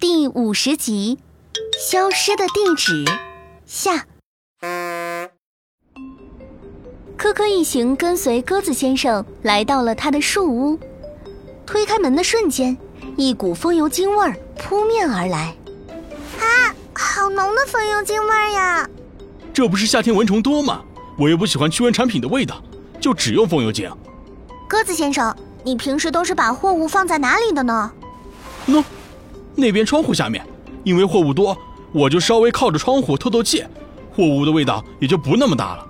第五十集，消失的地址下。科科一行跟随鸽子先生来到了他的树屋，推开门的瞬间，一股风油精味儿扑面而来。啊，好浓的风油精味儿呀！这不是夏天蚊虫多吗？我又不喜欢驱蚊产品的味道，就只用风油精。鸽子先生，你平时都是把货物放在哪里的呢？喏。那边窗户下面，因为货物多，我就稍微靠着窗户透透气，货物的味道也就不那么大了。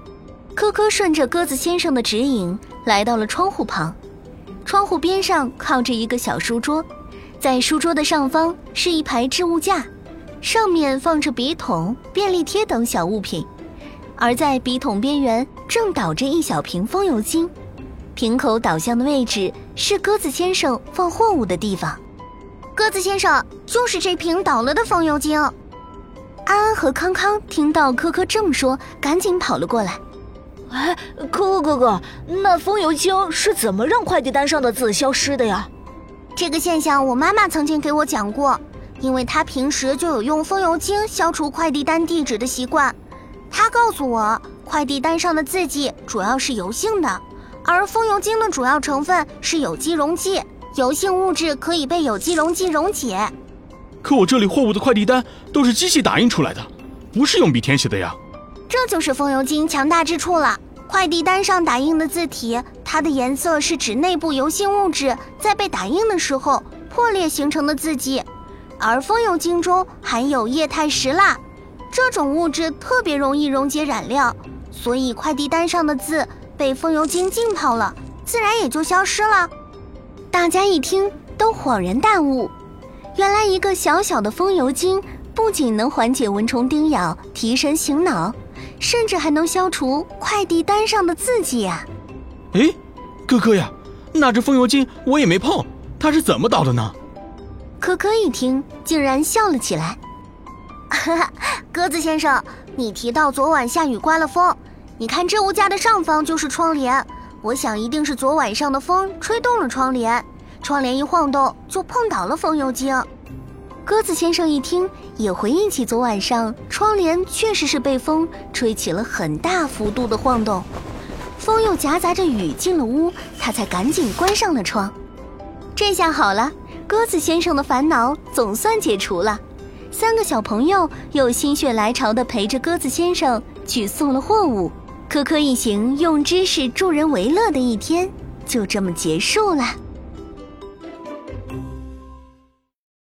科科顺着鸽子先生的指引来到了窗户旁，窗户边上靠着一个小书桌，在书桌的上方是一排置物架，上面放着笔筒、便利贴等小物品，而在笔筒边缘正倒着一小瓶风油精，瓶口倒向的位置是鸽子先生放货物的地方。鸽子先生，就是这瓶倒了的风油精。安安和康康听到科科这么说，赶紧跑了过来。哎，科科哥哥，那风油精是怎么让快递单上的字消失的呀？这个现象我妈妈曾经给我讲过，因为她平时就有用风油精消除快递单地址的习惯。她告诉我，快递单上的字迹主要是油性的，而风油精的主要成分是有机溶剂。油性物质可以被有机溶剂溶解，可我这里货物的快递单都是机器打印出来的，不是用笔填写的呀。这就是风油精强大之处了。快递单上打印的字体，它的颜色是指内部油性物质在被打印的时候破裂形成的字迹，而风油精中含有液态石蜡，这种物质特别容易溶解染料，所以快递单上的字被风油精浸泡了，自然也就消失了。大家一听都恍然大悟，原来一个小小的风油精不仅能缓解蚊虫叮咬、提神醒脑，甚至还能消除快递单上的字迹呀！哎，哥哥呀，那这风油精我也没碰，它是怎么倒的呢？可可一听，竟然笑了起来。哈哈，鸽子先生，你提到昨晚下雨刮了风，你看置物架的上方就是窗帘。我想一定是昨晚上的风吹动了窗帘，窗帘一晃动就碰倒了风油精。鸽子先生一听，也回忆起昨晚上窗帘确实是被风吹起了很大幅度的晃动，风又夹杂着雨进了屋，他才赶紧关上了窗。这下好了，鸽子先生的烦恼总算解除了。三个小朋友又心血来潮地陪着鸽子先生去送了货物。科科一行用知识助人为乐的一天，就这么结束了。